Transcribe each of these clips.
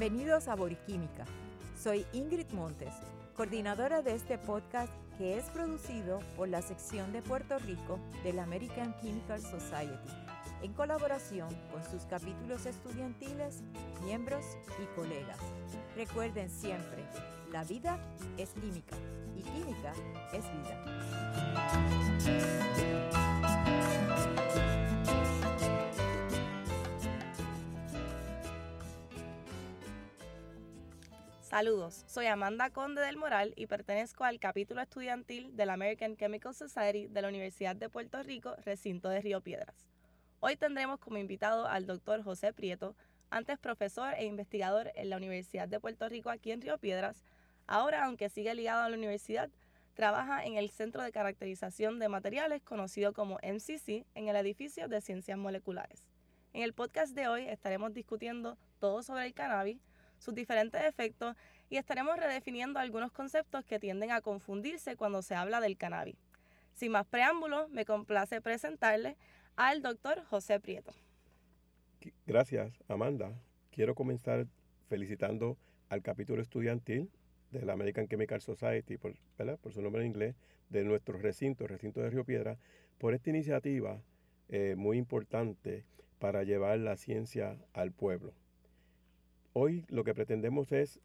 Bienvenidos a Boriquímica. Soy Ingrid Montes, coordinadora de este podcast que es producido por la sección de Puerto Rico del American Chemical Society, en colaboración con sus capítulos estudiantiles, miembros y colegas. Recuerden siempre, la vida es química y química es vida. Saludos, soy Amanda Conde del Moral y pertenezco al capítulo estudiantil de la American Chemical Society de la Universidad de Puerto Rico, recinto de Río Piedras. Hoy tendremos como invitado al doctor José Prieto, antes profesor e investigador en la Universidad de Puerto Rico aquí en Río Piedras. Ahora, aunque sigue ligado a la universidad, trabaja en el Centro de Caracterización de Materiales conocido como MCC en el edificio de Ciencias Moleculares. En el podcast de hoy estaremos discutiendo todo sobre el cannabis, sus diferentes efectos y estaremos redefiniendo algunos conceptos que tienden a confundirse cuando se habla del cannabis. Sin más preámbulos, me complace presentarle al doctor José Prieto. Gracias, Amanda. Quiero comenzar felicitando al capítulo estudiantil de la American Chemical Society, por, su nombre en inglés, de nuestro recinto, el recinto de Río Piedra, por esta iniciativa eh, muy importante para llevar la ciencia al pueblo. Hoy lo que pretendemos es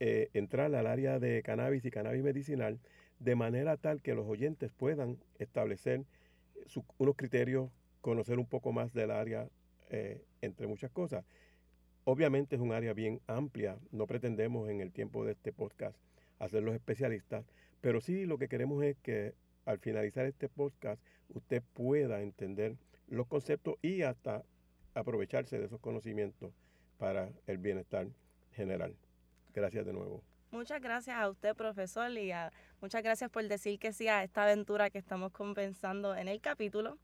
eh, entrar al área de cannabis y cannabis medicinal de manera tal que los oyentes puedan establecer unos criterios, conocer un poco más del área, eh, entre muchas cosas. Obviamente es un área bien amplia, no pretendemos en el tiempo de este podcast hacerlos especialistas, pero sí lo que queremos es que al finalizar este podcast usted pueda entender los conceptos y hasta aprovecharse de esos conocimientos para el bienestar general. Gracias de nuevo. Muchas gracias a usted, profesor, y muchas gracias por decir que sí a esta aventura que estamos compensando en el capítulo.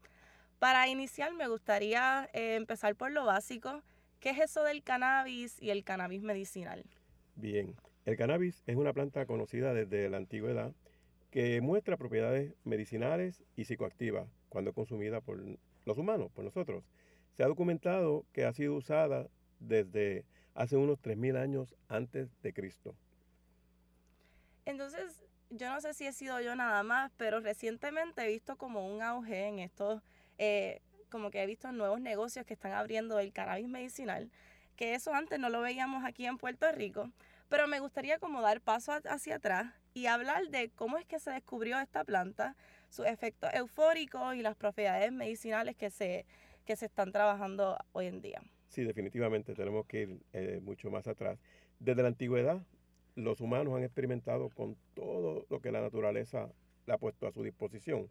Para iniciar, me gustaría eh, empezar por lo básico. ¿Qué es eso del cannabis y el cannabis medicinal? Bien, el cannabis es una planta conocida desde la antigüedad que muestra propiedades medicinales y psicoactivas cuando es consumida por los humanos, por nosotros. Se ha documentado que ha sido usada desde hace unos 3.000 años antes de Cristo. Entonces, yo no sé si he sido yo nada más, pero recientemente he visto como un auge en estos, eh, como que he visto nuevos negocios que están abriendo el cannabis medicinal, que eso antes no lo veíamos aquí en Puerto Rico, pero me gustaría como dar paso hacia atrás y hablar de cómo es que se descubrió esta planta, sus efectos eufóricos y las propiedades medicinales que se, que se están trabajando hoy en día. Sí, definitivamente tenemos que ir eh, mucho más atrás. Desde la antigüedad, los humanos han experimentado con todo lo que la naturaleza le ha puesto a su disposición.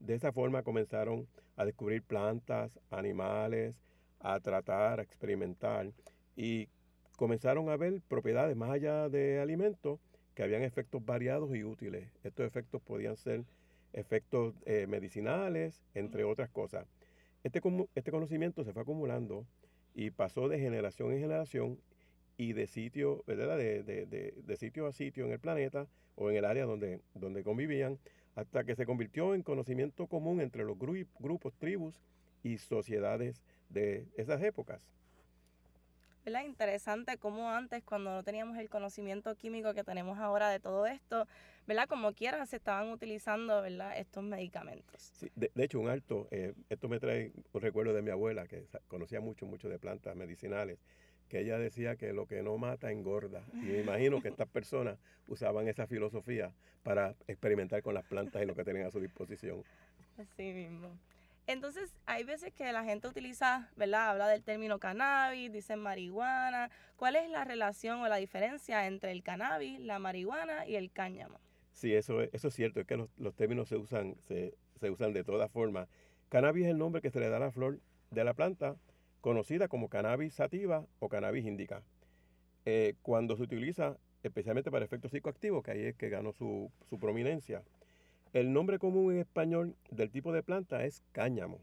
De esa forma comenzaron a descubrir plantas, animales, a tratar, a experimentar y comenzaron a ver propiedades más allá de alimentos que habían efectos variados y útiles. Estos efectos podían ser efectos eh, medicinales, entre otras cosas. Este, este conocimiento se fue acumulando y pasó de generación en generación y de sitio, ¿verdad? De, de, de, sitio a sitio en el planeta o en el área donde, donde convivían, hasta que se convirtió en conocimiento común entre los grupos, tribus y sociedades de esas épocas. ¿Verdad? Interesante cómo antes, cuando no teníamos el conocimiento químico que tenemos ahora de todo esto, ¿verdad? Como quiera se estaban utilizando, ¿verdad? Estos medicamentos. Sí, de, hecho, un alto, eh, esto me trae un recuerdo de mi abuela, que conocía mucho, mucho de plantas medicinales, que ella decía que lo que no mata engorda. Y me imagino que estas personas usaban esa filosofía para experimentar con las plantas y lo que tenían a su disposición. Así mismo. Entonces, hay veces que la gente utiliza, ¿verdad? Habla del término cannabis, dicen marihuana. ¿Cuál es la relación o la diferencia entre el cannabis, la marihuana y el cáñamo? Sí, eso, eso es cierto, es que los, términos se usan, se, usan de todas formas. Cannabis es el nombre que se le da a la flor de la planta, conocida como cannabis sativa o cannabis indica. Eh, cuando se utiliza especialmente para efectos psicoactivos, que ahí es que ganó su, su prominencia. El nombre común en español del tipo de planta es cáñamo,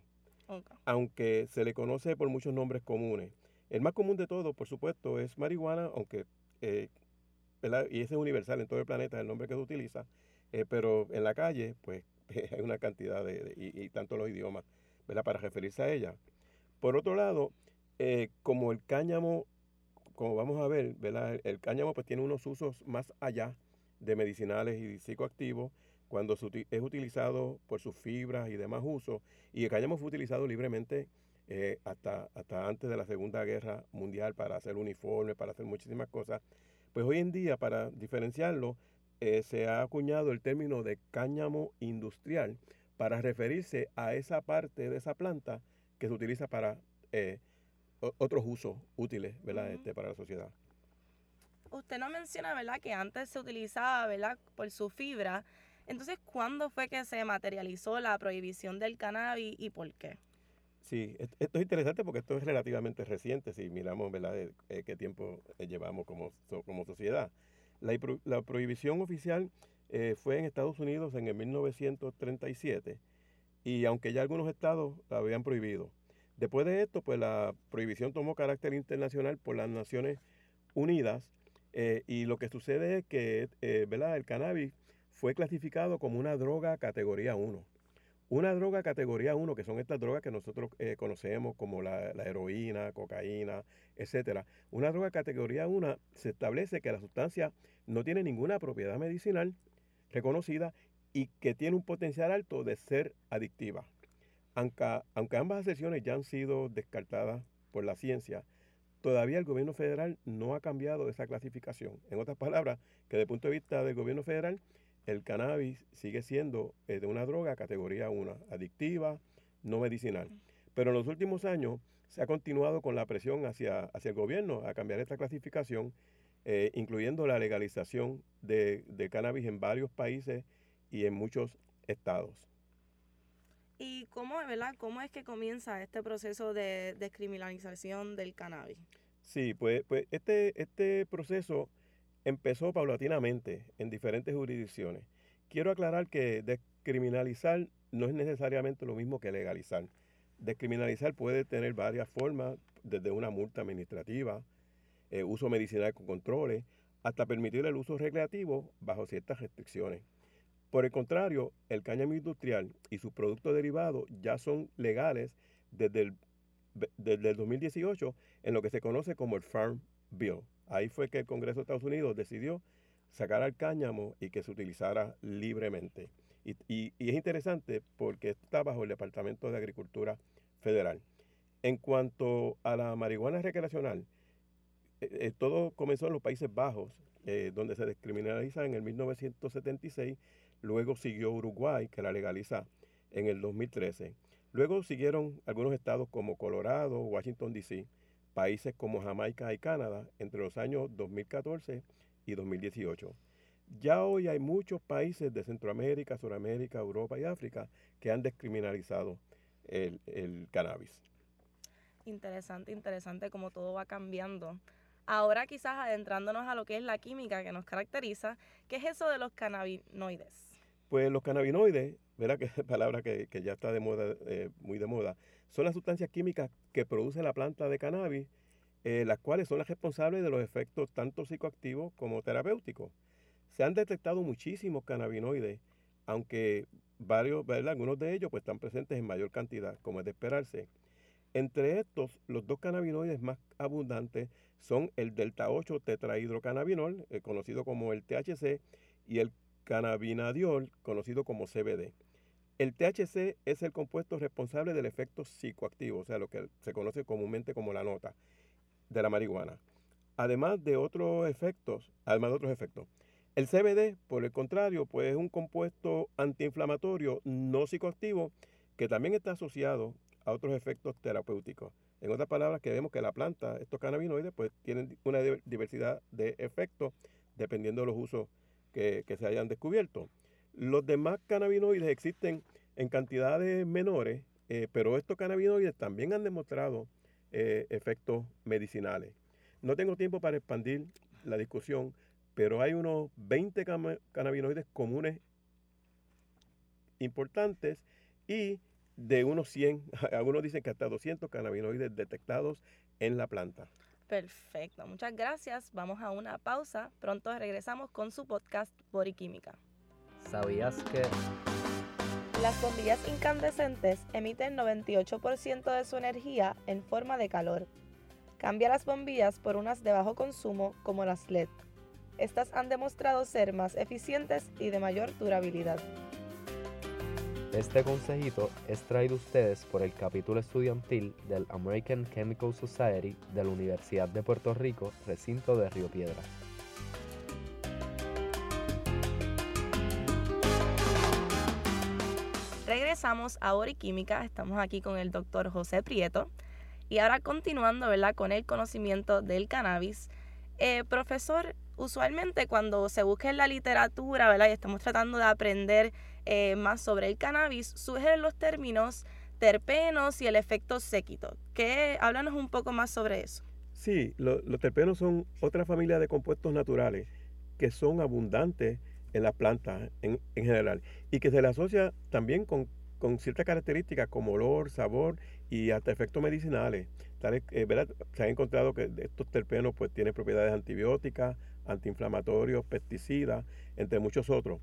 aunque se le conoce por muchos nombres comunes. El más común de todos, por supuesto, es marihuana, aunque, eh, y ese es universal en todo el planeta, el nombre que se utiliza, eh, pero en la calle, pues hay una cantidad de, y, tanto los idiomas, ¿verdad? Para referirse a ella. Por otro lado, eh, como el cáñamo como vamos a ver, ¿verdad? el cáñamo pues tiene unos usos más allá de medicinales y psicoactivos cuando es utilizado por sus fibras y demás usos. Y el cáñamo fue utilizado libremente eh, hasta, hasta antes de la Segunda Guerra Mundial para hacer uniformes, para hacer muchísimas cosas. Pues hoy en día, para diferenciarlo, eh, se ha acuñado el término de cáñamo industrial para referirse a esa parte de esa planta que se utiliza para eh, otros usos útiles ¿verdad? Este, para la sociedad. Usted no menciona, ¿verdad?, que antes se utilizaba, ¿verdad?, por su fibra. Entonces, ¿cuándo fue que se materializó la prohibición del cannabis y por qué? Sí, esto es interesante porque esto es relativamente reciente si miramos ¿verdad? Eh, qué tiempo eh, llevamos como, como sociedad. La, la prohibición oficial eh, fue en Estados Unidos en el 1937 y aunque ya algunos estados la habían prohibido. Después de esto, pues la prohibición tomó carácter internacional por las Naciones Unidas y lo que sucede es que ¿verdad? el cannabis fue clasificado como una droga categoría 1. Una droga categoría 1, que son estas drogas que nosotros eh, conocemos como la, heroína, cocaína, etcétera. Una droga categoría 1 se establece que la sustancia no tiene ninguna propiedad medicinal reconocida y que tiene un potencial alto de ser adictiva. Aunque, ambas asserciones ya han sido descartadas por la ciencia, todavía el gobierno federal no ha cambiado esa clasificación. En otras palabras, que desde el punto de vista del gobierno federal, el cannabis sigue siendo eh, de una droga categoría 1, adictiva, no medicinal. Pero en los últimos años se ha continuado con la presión hacia, hacia el gobierno a cambiar esta clasificación, eh, incluyendo la legalización de, cannabis en varios países y en muchos estados. ¿Y cómo, ¿verdad? cómo es que comienza este proceso de descriminalización del cannabis? Sí, pues, pues este, este proceso empezó paulatinamente en diferentes jurisdicciones. Quiero aclarar que descriminalizar no es necesariamente lo mismo que legalizar. Descriminalizar puede tener varias formas, desde una multa administrativa, eh, uso medicinal con controles, hasta permitir el uso recreativo bajo ciertas restricciones. Por el contrario, el cáñamo industrial y sus productos derivados ya son legales desde el, desde el 2018 en lo que se conoce como el Farm Bill. Ahí fue que el Congreso de Estados Unidos decidió sacar al cáñamo y que se utilizara libremente. Y, es interesante porque está bajo el Departamento de Agricultura Federal. En cuanto a la marihuana recreacional, eh, eh, todo comenzó en los Países Bajos, eh, donde se descriminaliza en el 1976, luego siguió Uruguay, que la legaliza en el 2013. Luego siguieron algunos estados como Colorado, Washington, D.C., países como Jamaica y Canadá entre los años 2014 y 2018. Ya hoy hay muchos países de Centroamérica, Suramérica, Europa y África que han descriminalizado el, el cannabis. Interesante, interesante como todo va cambiando. Ahora quizás adentrándonos a lo que es la química que nos caracteriza, ¿qué es eso de los cannabinoides? Pues los cannabinoides, ¿verdad? Que es palabra que, que ya está de moda, eh, muy de moda, son las sustancias químicas que produce la planta de cannabis, eh, las cuales son las responsables de los efectos tanto psicoactivos como terapéuticos. Se han detectado muchísimos cannabinoides, aunque varios, algunos de ellos pues, están presentes en mayor cantidad, como es de esperarse. Entre estos, los dos cannabinoides más abundantes son el delta 8 tetrahidrocannabinol, eh, conocido como el THC, y el cannabinadiol, conocido como CBD. El THC es el compuesto responsable del efecto psicoactivo, o sea, lo que se conoce comúnmente como la nota de la marihuana. Además de otros efectos, además de otros efectos. El CBD, por el contrario, pues es un compuesto antiinflamatorio no psicoactivo que también está asociado a otros efectos terapéuticos. En otras palabras, que vemos que la planta, estos cannabinoides, pues tienen una diversidad de efectos dependiendo de los usos que se hayan descubierto. Los demás cannabinoides existen en cantidades menores, eh, pero estos cannabinoides también han demostrado eh, efectos medicinales. No tengo tiempo para expandir la discusión, pero hay unos 20 cannabinoides comunes importantes y de unos 100, algunos dicen que hasta 200 cannabinoides detectados en la planta. Perfecto, muchas gracias. Vamos a una pausa. Pronto regresamos con su podcast Química. ¿Sabías que... Las bombillas incandescentes emiten 98% de su energía en forma de calor. cambia las bombillas por unas de bajo consumo como las LED. Estas han demostrado ser más eficientes y de mayor durabilidad. Este consejito es traído ustedes por el capítulo estudiantil del American Chemical Society de la Universidad de Puerto Rico, recinto de Río Piedras. Regresamos a Química, estamos aquí con el doctor José Prieto y ahora continuando ¿verdad? con el conocimiento del cannabis. Eh, profesor, usualmente cuando se busca en la literatura ¿verdad? y estamos tratando de aprender eh, más sobre el cannabis, sugieren los términos terpenos y el efecto séquito. ¿Qué? Háblanos un poco más sobre eso. Sí, los terpenos son otra familia de compuestos naturales que son abundantes en las plantas en, general y que se le asocia también con, ciertas características como olor, sabor y hasta efectos medicinales. Eh, se ha encontrado que estos terpenos pues tienen propiedades antibióticas, antiinflamatorios, pesticidas, entre muchos otros.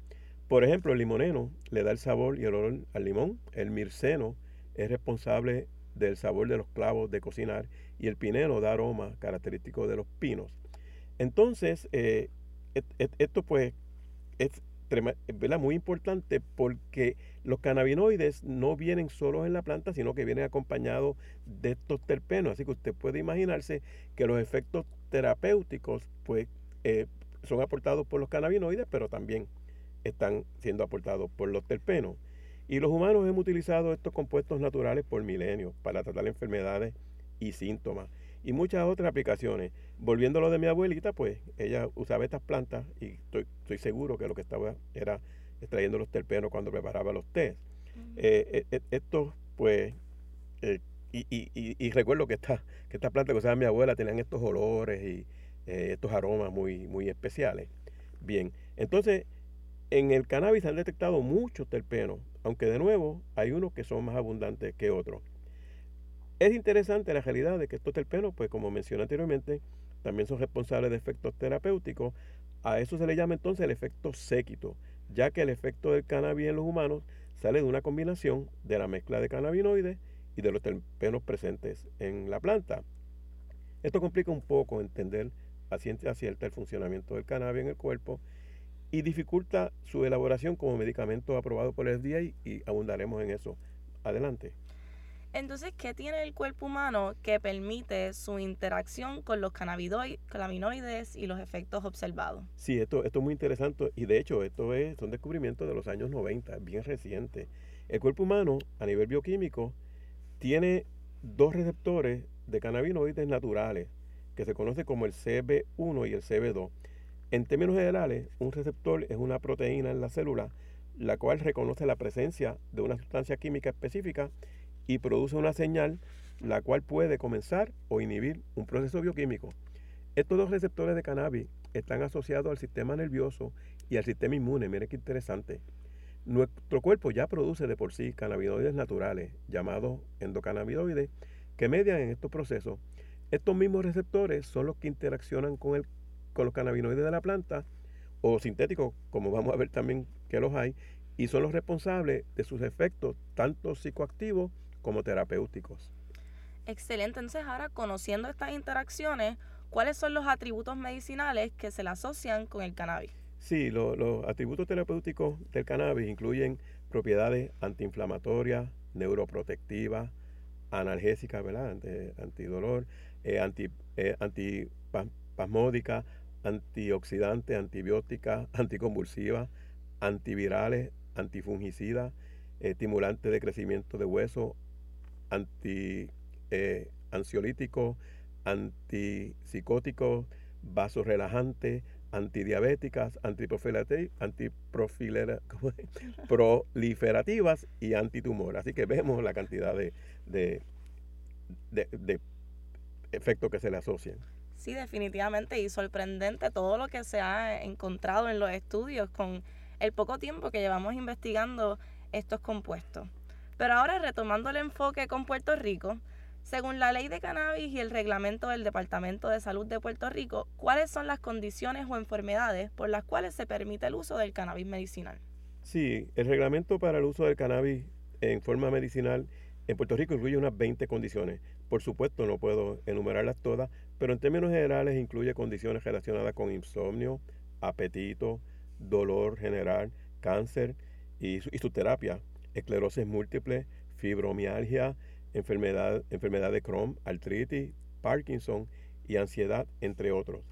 Por ejemplo, el limoneno le da el sabor y el olor al limón. El mirceno es responsable del sabor de los clavos de cocinar y el pineno da aroma característico de los pinos. Entonces, eh, esto pues es muy importante porque los cannabinoides no vienen solos en la planta, sino que vienen acompañados de estos terpenos. Así que usted puede imaginarse que los efectos terapéuticos pues, eh, son aportados por los cannabinoides, pero también están siendo aportados por los terpenos. Y los humanos hemos utilizado estos compuestos naturales por milenios para tratar enfermedades y síntomas y muchas otras aplicaciones. Volviendo a lo de mi abuelita, pues ella usaba estas plantas y estoy, estoy seguro que lo que estaba era extrayendo los terpenos cuando preparaba los tés. Eh, eh, estos, pues, eh, y, y, y, recuerdo que, esta, que estas plantas que usaba mi abuela tenían estos olores y estos aromas muy, muy especiales. Bien, entonces, en el cannabis han detectado muchos terpenos, aunque de nuevo hay unos que son más abundantes que otros. Es interesante la realidad de que estos terpenos, pues como mencioné anteriormente, también son responsables de efectos terapéuticos. A eso se le llama entonces el efecto séquito, ya que el efecto del cannabis en los humanos sale de una combinación de la mezcla de cannabinoides y de los terpenos presentes en la planta. Esto complica un poco entender a ciencia el funcionamiento del cannabis en el cuerpo y dificulta su elaboración como medicamento aprobado por el FDA y abundaremos en eso. Adelante. Entonces, ¿qué tiene el cuerpo humano que permite su interacción con los cannabinoides y los efectos observados? Sí, esto, es muy interesante y de hecho esto es un descubrimiento de los años 90, bien reciente. El cuerpo humano a nivel bioquímico tiene dos receptores de cannabinoides naturales que se conoce como el CB1 y el CB2. En términos generales, un receptor es una proteína en la célula la cual reconoce la presencia de una sustancia química específica y produce una señal la cual puede comenzar o inhibir un proceso bioquímico. Estos dos receptores de cannabis están asociados al sistema nervioso y al sistema inmune. Mire qué interesante. Nuestro cuerpo ya produce de por sí cannabinoides naturales, llamados endocannabinoides, que median en estos procesos. Estos mismos receptores son los que interaccionan con, el, con los cannabinoides de la planta o sintéticos, como vamos a ver también que los hay, y son los responsables de sus efectos tanto psicoactivos como terapéuticos. Excelente, entonces ahora conociendo estas interacciones, ¿cuáles son los atributos medicinales que se le asocian con el cannabis? Sí, los atributos terapéuticos del cannabis incluyen propiedades antiinflamatorias, neuroprotectivas, analgésicas, ¿verdad? antidolor, eh, anti, eh, antipasmódica, antioxidante, antibiótica, anticonvulsiva, antivirales, antifungicidas, estimulantes de crecimiento de hueso, anti, eh, ansiolíticos, antipsicóticos, vasorelajantes, antidiabéticas, antiproliferativas y antitumor. Así que vemos la cantidad de, de, de efectos que se le asocian. Sí, definitivamente y sorprendente todo lo que se ha encontrado en los estudios con el poco tiempo que llevamos investigando estos compuestos. Pero ahora retomando el enfoque con Puerto Rico, según la ley de cannabis y el reglamento del Departamento de Salud de Puerto Rico, ¿cuáles son las condiciones o enfermedades por las cuales se permite el uso del cannabis medicinal? Sí, el reglamento para el uso del cannabis en forma medicinal En Puerto Rico incluye unas 20 condiciones. Por supuesto, no puedo enumerarlas todas, pero en términos generales incluye condiciones relacionadas con insomnio, apetito, dolor general, cáncer y su, terapia, esclerosis múltiple, fibromialgia, enfermedad, enfermedad de Crohn, artritis, Parkinson y ansiedad, entre otros.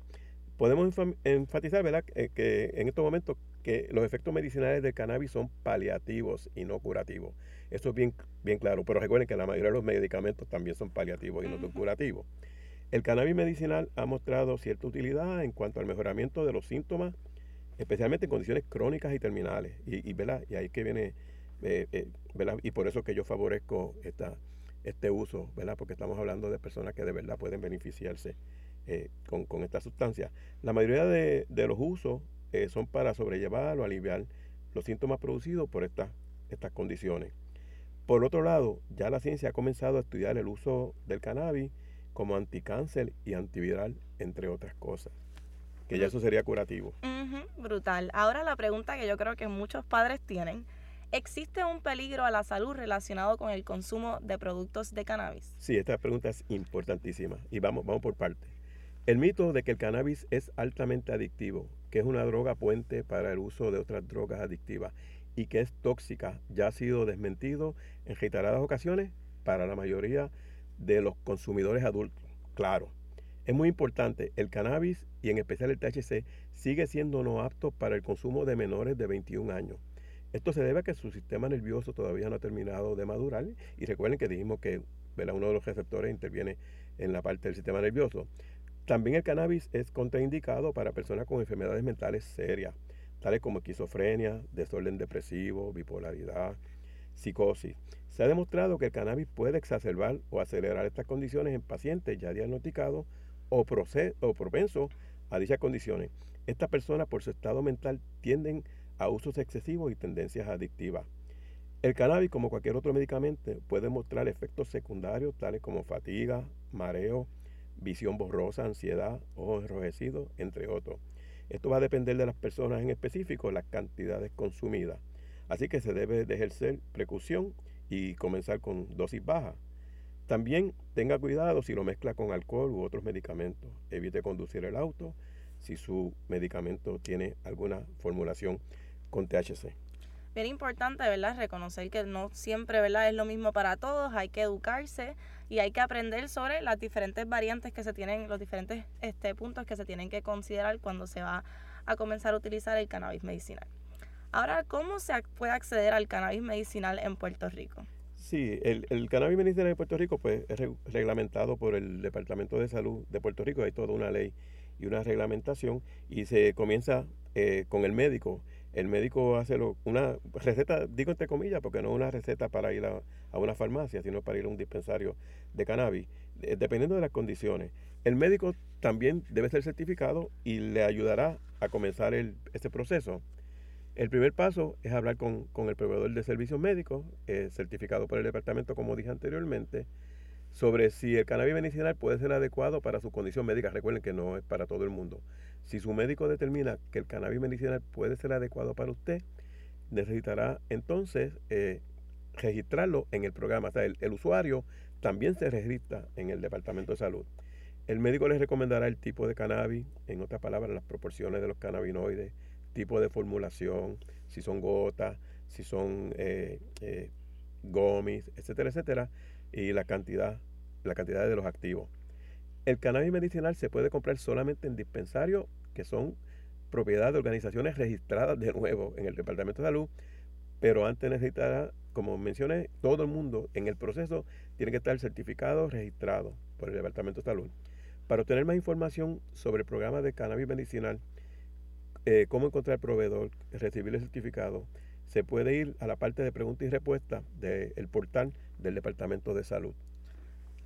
Podemos enfatizar ¿verdad? Eh, que en estos momentos que los efectos medicinales del cannabis son paliativos y no curativos. Eso es bien, bien claro, pero recuerden que la mayoría de los medicamentos también son paliativos y no son curativos. El cannabis medicinal ha mostrado cierta utilidad en cuanto al mejoramiento de los síntomas, especialmente en condiciones crónicas y terminales. Y, y, ¿verdad? y ahí que viene, eh, eh, ¿verdad? y por eso que yo favorezco esta, este uso, ¿verdad? porque estamos hablando de personas que de verdad pueden beneficiarse eh, con, esta sustancia. La mayoría de, de los usos son para sobrellevar o aliviar los síntomas producidos por estas, estas condiciones. Por otro lado, ya la ciencia ha comenzado a estudiar el uso del cannabis como anticáncer y antiviral, entre otras cosas. Que ya eso sería curativo. brutal. Ahora la pregunta que yo creo que muchos padres tienen, ¿existe un peligro a la salud relacionado con el consumo de productos de cannabis? Sí, esta pregunta es importantísima y vamos, vamos por partes. El mito de que el cannabis es altamente adictivo, que es una droga puente para el uso de otras drogas adictivas y que es tóxica, ya ha sido desmentido en reiteradas ocasiones para la mayoría de los consumidores adultos. Claro, es muy importante, el cannabis y en especial el THC sigue siendo no apto para el consumo de menores de 21 años. Esto se debe a que su sistema nervioso todavía no ha terminado de madurar y recuerden que dijimos que uno de los receptores interviene en la parte del sistema nervioso. También el cannabis es contraindicado para personas con enfermedades mentales serias, tales como esquizofrenia, desorden depresivo, bipolaridad, psicosis. Se ha demostrado que el cannabis puede exacerbar o acelerar estas condiciones en pacientes ya diagnosticados o, o propensos a dichas condiciones. Estas personas por su estado mental tienden a usos excesivos y tendencias adictivas. El cannabis, como cualquier otro medicamento, puede mostrar efectos secundarios tales como fatiga, mareo, visión borrosa, ansiedad, ojos enrojecidos, entre otros. Esto va a depender de las personas en específico, las cantidades consumidas. Así que se debe de ejercer precaución y comenzar con dosis bajas. También tenga cuidado si lo mezcla con alcohol u otros medicamentos. Evite conducir el auto si su medicamento tiene alguna formulación con THC bien importante, ¿verdad? Reconocer que no siempre, ¿verdad? Es lo mismo para todos, hay que educarse y hay que aprender sobre las diferentes variantes que se tienen, los diferentes este, puntos que se tienen que considerar cuando se va a comenzar a utilizar el cannabis medicinal. Ahora, ¿cómo se puede acceder al cannabis medicinal en Puerto Rico? Sí, el, el cannabis medicinal en Puerto Rico pues, es reglamentado por el Departamento de Salud de Puerto Rico, hay toda una ley y una reglamentación y se comienza eh, con el médico el médico hace una receta, digo entre comillas, porque no es una receta para ir a, una farmacia, sino para ir a un dispensario de cannabis, dependiendo de las condiciones. El médico también debe ser certificado y le ayudará a comenzar el, este proceso. El primer paso es hablar con, el proveedor de servicios médicos, eh, certificado por el departamento, como dije anteriormente, sobre si el cannabis medicinal puede ser adecuado para su condición médica. Recuerden que no es para todo el mundo. Si su médico determina que el cannabis medicinal puede ser adecuado para usted, necesitará entonces eh, registrarlo en el programa. O sea, el, usuario también se registra en el Departamento de Salud. El médico le recomendará el tipo de cannabis, en otras palabras, las proporciones de los cannabinoides, tipo de formulación, si son gotas, si son eh, eh, gomis, etcétera, etcétera, y la cantidad de los activos. El cannabis medicinal se puede comprar solamente en dispensarios que son propiedad de organizaciones registradas de nuevo en el Departamento de Salud, pero antes necesitará, como mencioné, todo el mundo en el proceso tiene que estar certificado, registrado por el Departamento de Salud. Para obtener más información sobre el programa de cannabis medicinal, eh, cómo encontrar proveedor, recibir el certificado, se puede ir a la parte de preguntas y respuestas del portal del Departamento de Salud.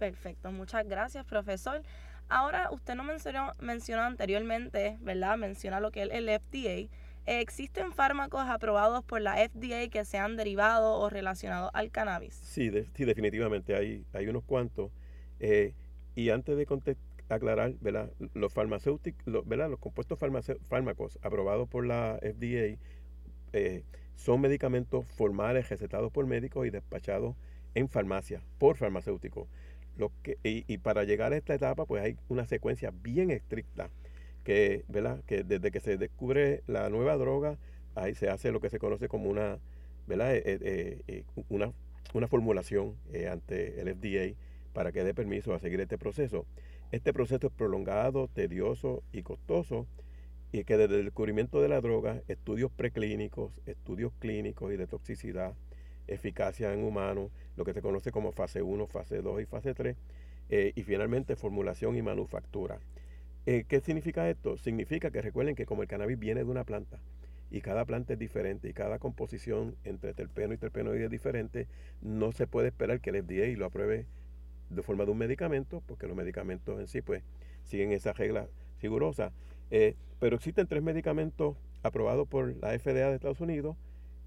Perfecto, muchas gracias, profesor. Ahora, usted no mencionó, mencionó anteriormente, ¿verdad? Menciona lo que es el FDA. ¿Existen fármacos aprobados por la FDA que sean derivados o relacionados al cannabis? Sí, sí definitivamente hay, hay unos cuantos. Eh, y antes de aclarar, ¿verdad? Los farmacéuticos, ¿verdad? Los compuestos fármacos aprobados por la FDA eh, son medicamentos formales recetados por médicos y despachados en farmacia por farmacéutico. Lo que, y, para llegar a esta etapa, pues hay una secuencia bien estricta que, ¿verdad? que desde que se descubre la nueva droga, ahí se hace lo que se conoce como una, ¿verdad? Eh, eh, eh, una, una, formulación ante el FDA para que dé permiso a seguir este proceso. Este proceso es prolongado, tedioso y costoso y que desde el descubrimiento de la droga, estudios preclínicos, estudios clínicos y de toxicidad, eficacia en humanos, lo que se conoce como fase 1, fase 2 y fase 3, eh, y finalmente formulación y manufactura. Eh, ¿Qué significa esto? Significa que recuerden que como el cannabis viene de una planta, y cada planta es diferente y cada composición entre terpeno y terpenoide es diferente, no se puede esperar que el FDA lo apruebe de forma de un medicamento, porque los medicamentos en sí pues siguen esa regla rigurosa. Eh, pero existen tres medicamentos aprobados por la FDA de Estados Unidos,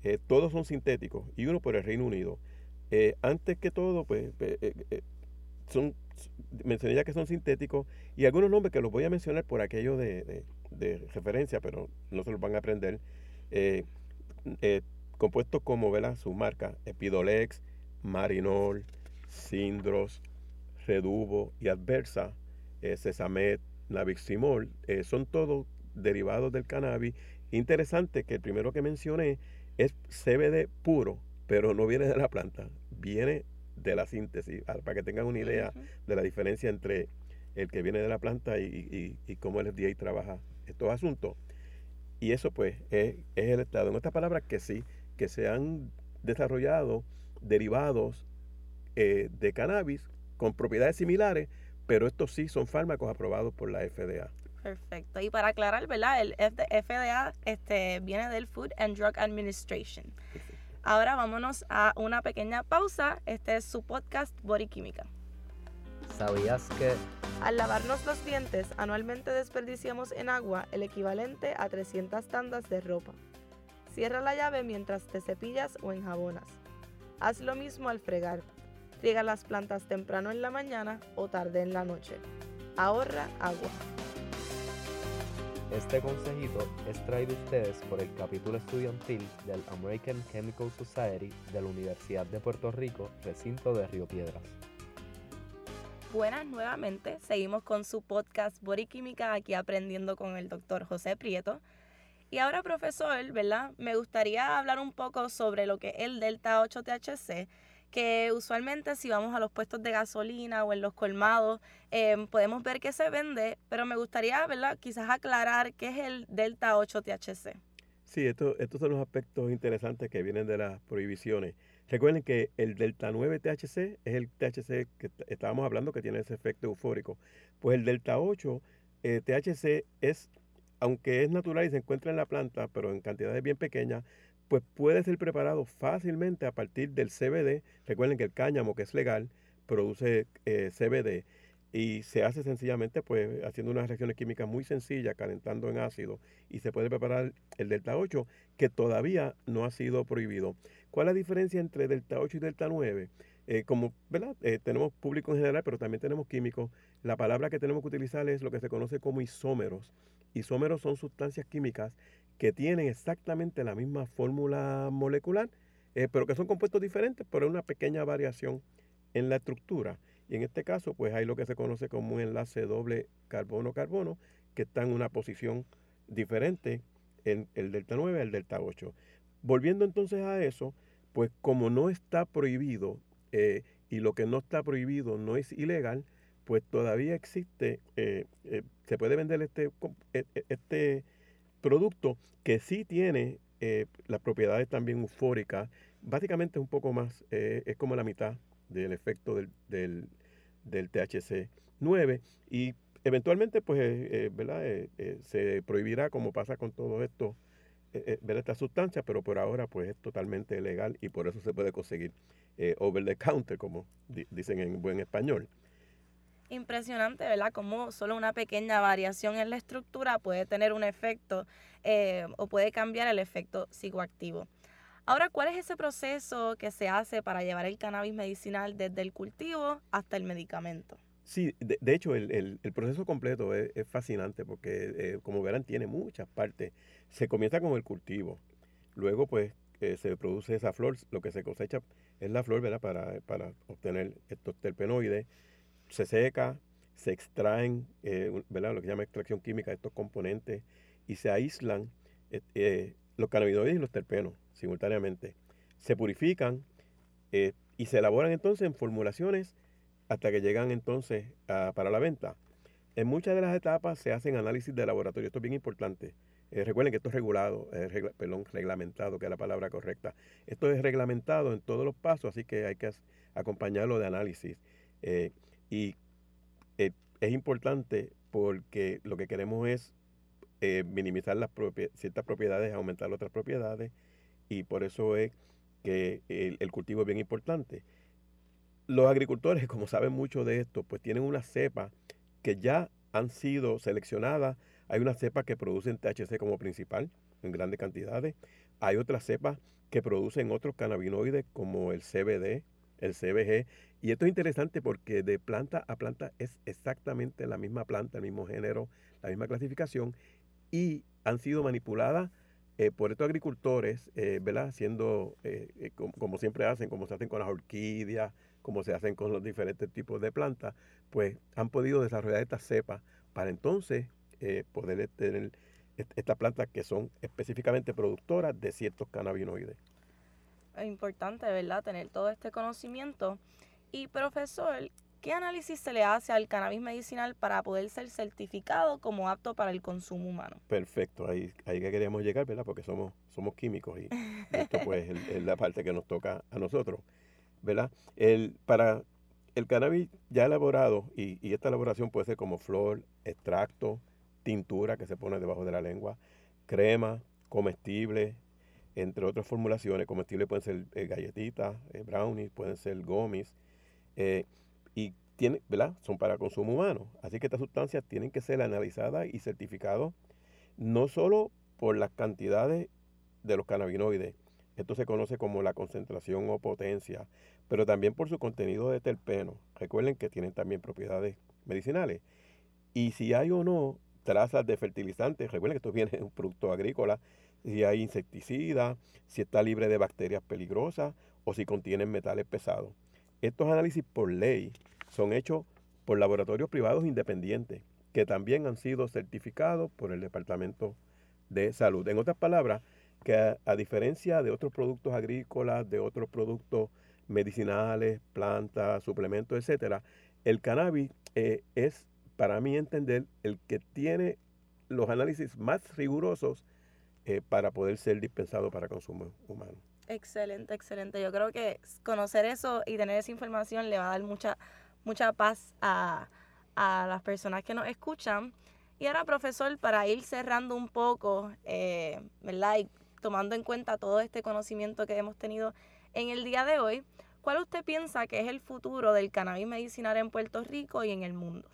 eh, todos son sintéticos y uno por el Reino Unido. Eh, antes que todo, pues, son, mencioné ya que son sintéticos y algunos nombres que los voy a mencionar por aquello de, referencia, pero no se los van a aprender. compuestos como, ¿verdad? Su marca, Epidolex, Marinol, Sindros, Redubo y Adversa, Cesamet, Naviximol, eh, son todos derivados del cannabis. Interesante que el primero que mencioné es CBD puro, pero no viene de la planta, viene de la síntesis, ah, para que tengan una idea de la diferencia entre el que viene de la planta y, cómo el FDA trabaja estos asuntos. Y eso pues es, el estado. En otras palabras, que sí, que se han desarrollado derivados eh, de cannabis con propiedades similares, pero estos sí son fármacos aprobados por la FDA. Perfecto. Y para aclarar, ¿verdad? El FDA este, viene del Food and Drug Administration. Ahora vámonos a una pequeña pausa. Este es su podcast Body Química. ¿Sabías que al lavarnos los dientes anualmente desperdiciamos en agua el equivalente a 300 tandas de ropa? Cierra la llave mientras te cepillas o enjabonas. Haz lo mismo al fregar. Riega las plantas temprano en la mañana o tarde en la noche. Ahorra agua. Este consejito es traído ustedes por el capítulo estudiantil del American Chemical Society de la Universidad de Puerto Rico, recinto de Río Piedras. Buenas nuevamente, seguimos con su podcast Body Química aquí aprendiendo con el doctor José Prieto. Y ahora, profesor, ¿verdad? Me gustaría hablar un poco sobre lo que es el Delta 8 THC que usualmente si vamos a los puestos de gasolina o en los colmados, em, podemos ver que se vende, pero me gustaría, ¿verdad? Quizás aclarar qué es el Delta 8 THC. Sí, esto, estos son los aspectos interesantes que vienen de las prohibiciones. Recuerden que el Delta 9 THC es el THC que estábamos hablando que tiene ese efecto eufórico. Pues el Delta 8 eh, THC es, aunque es natural y se encuentra en la planta, pero en cantidades bien pequeñas, pues puede ser preparado fácilmente a partir del CBD. Recuerden que el cáñamo, que es legal, produce eh, CBD y se hace sencillamente pues haciendo unas reacciones químicas muy sencillas, calentando en ácido y se puede preparar el delta 8 que todavía no ha sido prohibido. ¿Cuál es la diferencia entre delta 8 y delta 9? Eh, como, ¿verdad? Eh, tenemos público en general, pero también tenemos químicos. La palabra que tenemos que utilizar es lo que se conoce como isómeros. Isómeros son sustancias químicas que tienen exactamente la misma fórmula molecular, eh, pero que son compuestos diferentes, pero una pequeña variación en la estructura. Y en este caso, pues hay lo que se conoce como un enlace doble carbono-carbono, que está en una posición diferente en el delta 9 al delta 8. Volviendo entonces a eso, pues como no está prohibido eh, y lo que no está prohibido no es ilegal, pues todavía existe, eh, se puede vender este, este producto que sí tiene eh, las propiedades también eufóricas, básicamente es un poco más, eh, es como la mitad del efecto del, del, THC 9 y eventualmente pues eh, ¿verdad? se prohibirá como pasa con todo esto ver esta sustancia, pero por ahora pues es totalmente legal y por eso se puede conseguir over the counter, como dicen en buen español impresionante, ¿verdad? Como solo una pequeña variación en la estructura puede tener un efecto eh, o puede cambiar el efecto psicoactivo. Ahora, ¿cuál es ese proceso que se hace para llevar el cannabis medicinal desde el cultivo hasta el medicamento? Sí, de, hecho, el, proceso completo es, fascinante porque, eh, como verán, tiene muchas partes. Se comienza con el cultivo. Luego, pues, eh, se produce esa flor, lo que se cosecha es la flor, ¿verdad? Para, para obtener estos terpenoides. Se seca, se extraen, eh, ¿verdad? Lo que se llama extracción química de estos componentes y se aíslan eh, los cannabinoides y los terpenos simultáneamente. Se purifican y se elaboran entonces en formulaciones hasta que llegan entonces para la venta. En muchas de las etapas se hacen análisis de laboratorio, esto es bien importante. Eh, recuerden que esto es regulado, perdón, reglamentado, que es la palabra correcta. Esto es reglamentado en todos los pasos, así que hay que acompañarlo de análisis. Eh, y eh, es importante porque lo que queremos es minimizar las ciertas propiedades, aumentar otras propiedades, y por eso es que el, cultivo es bien importante. Los agricultores, como saben mucho de esto, pues tienen una cepa que ya han sido seleccionadas hay unas cepas que producen THC como principal en grandes cantidades. Hay otras cepas que producen otros cannabinoides como el CBD, el CBG. Y esto es interesante porque de planta a planta es exactamente la misma planta, el mismo género, la misma clasificación. Y han sido manipuladas eh, por estos agricultores, eh, ¿verdad? Haciendo eh, como, como, siempre hacen, como se hacen con las orquídeas, como se hacen con los diferentes tipos de plantas, pues han podido desarrollar estas cepas para entonces eh, poder tener estas plantas que son específicamente productoras de ciertos cannabinoides. Es importante, ¿verdad?, tener todo este conocimiento. Y profesor, ¿qué análisis se le hace al cannabis medicinal para poder ser certificado como apto para el consumo humano? Perfecto, ahí, ahí que queríamos llegar, ¿verdad? Porque somos, somos químicos y esto pues es, la parte que nos toca a nosotros, ¿verdad? El, para el cannabis ya elaborado, y, y esta elaboración puede ser como flor, extracto, tintura que se pone debajo de la lengua, crema, comestible, entre otras formulaciones. Comestibles pueden ser eh, galletitas, eh, brownies, pueden ser gomis, eh, y tiene, ¿verdad? son para consumo humano. Así que estas sustancias tienen que ser analizadas y certificadas no solo por las cantidades de los cannabinoides, esto se conoce como la concentración o potencia, pero también por su contenido de terpeno. Recuerden que tienen también propiedades medicinales. Y si hay o no trazas de fertilizantes. Recuerden que esto viene de un producto agrícola. Si hay insecticida, si está libre de bacterias peligrosas o si contienen metales pesados. Estos análisis por ley son hechos por laboratorios privados independientes que también han sido certificados por el Departamento de Salud. En otras palabras, que a, diferencia de otros productos agrícolas, de otros productos medicinales, plantas, suplementos, etcétera, el cannabis eh, es para mí entender, el que tiene los análisis más rigurosos eh, para poder ser dispensado para consumo humano. Excelente, excelente. Yo creo que conocer eso y tener esa información le va a dar mucha, mucha paz a, las personas que nos escuchan. Y ahora, profesor, para ir cerrando un poco, eh, ¿verdad? Y tomando en cuenta todo este conocimiento que hemos tenido en el día de hoy, ¿cuál usted piensa que es el futuro del cannabis medicinal en Puerto Rico y en el mundo?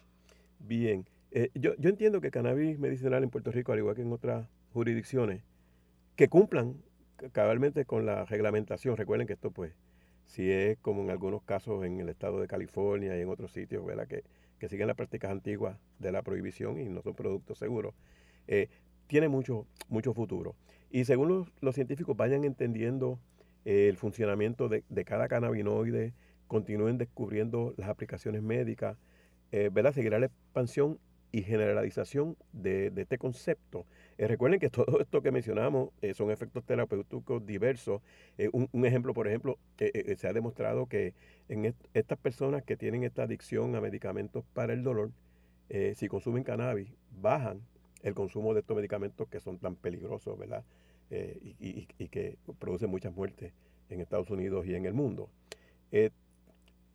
Bien, eh, yo, yo entiendo que cannabis medicinal en Puerto Rico, al igual que en otras jurisdicciones, que cumplan cabalmente con la reglamentación. Recuerden que esto, pues, si es como en algunos casos en el estado de California y en otros sitios, ¿verdad? Que, que siguen las prácticas antiguas de la prohibición y no son productos seguros, eh, tiene mucho, mucho futuro. Y según los, científicos vayan entendiendo eh, el funcionamiento de, de, cada cannabinoide, continúen descubriendo las aplicaciones médicas, eh, seguirá la expansión y generalización de, este concepto. Eh, recuerden que todo esto que mencionamos eh, son efectos terapéuticos diversos. Eh, un, ejemplo, por ejemplo, se ha demostrado que en estas personas que tienen esta adicción a medicamentos para el dolor, si consumen cannabis, bajan el consumo de estos medicamentos que son tan peligrosos, ¿verdad? Y, y, que producen muchas muertes en Estados Unidos y en el mundo.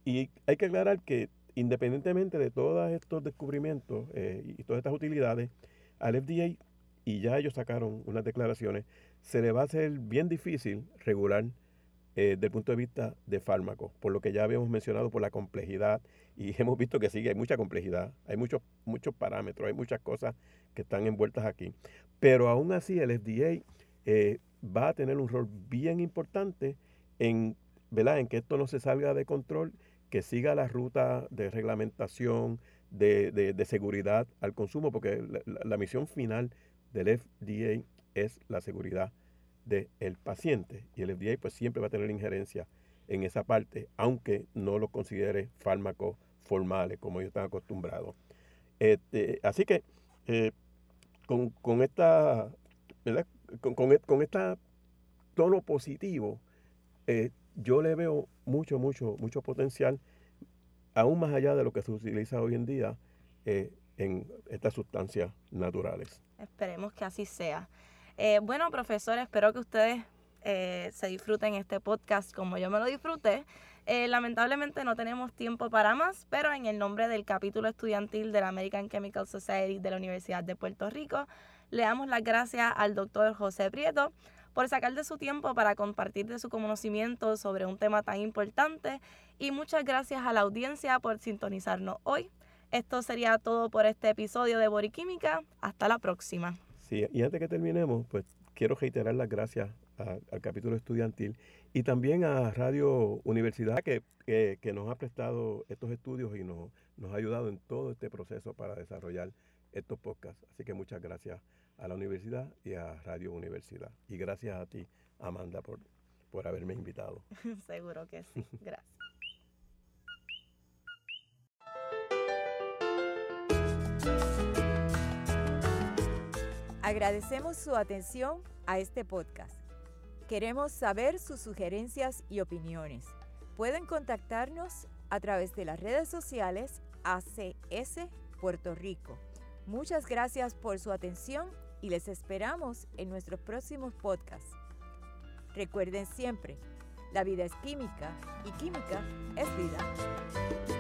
y hay que aclarar que independientemente de todos estos descubrimientos eh, y todas estas utilidades, al FDA, y ya ellos sacaron unas declaraciones, se le va a hacer bien difícil regular eh, desde el punto de vista de fármacos, por lo que ya habíamos mencionado por la complejidad, y hemos visto que sigue, hay mucha complejidad, hay muchos, muchos parámetros, hay muchas cosas que están envueltas aquí. Pero aún así el FDA eh, va a tener un rol bien importante en, ¿verdad? en que esto no se salga de control que siga la ruta de reglamentación, de, seguridad al consumo, porque la, misión final del FDA es la seguridad del paciente y el FDA pues siempre va a tener injerencia en esa parte, aunque no lo considere fármacos formales como ellos están acostumbrados. Este, así que eh, con, esta, ¿verdad? Con, con, esta tono positivo, eh, yo le veo mucho, mucho, mucho potencial, aún más allá de lo que se utiliza hoy en día eh, en estas sustancias naturales. Esperemos que así sea. Eh, bueno, profesor, espero que ustedes se disfruten este podcast como yo me lo disfruté. lamentablemente no tenemos tiempo para más, pero en el nombre del capítulo estudiantil de la American Chemical Society de la Universidad de Puerto Rico, le damos las gracias al doctor José Prieto por sacar de su tiempo para compartir de su conocimiento sobre un tema tan importante y muchas gracias a la audiencia por sintonizarnos hoy. Esto sería todo por este episodio de Boriquímica. Hasta la próxima. Sí, y antes que terminemos, pues quiero reiterar las gracias al capítulo estudiantil y también a Radio Universidad que, que, nos ha prestado estos estudios y nos, nos ha ayudado en todo este proceso para desarrollar estos podcasts. Así que muchas gracias a la universidad y a Radio Universidad. Y gracias a ti, Amanda, por, por haberme invitado. Seguro que sí. Gracias. Agradecemos su atención a este podcast. Queremos saber sus sugerencias y opiniones. Pueden contactarnos a través de las redes sociales ACS Puerto Rico. Muchas gracias por su atención y les esperamos en nuestros próximos podcasts. Recuerden siempre, la vida es química y química es vida.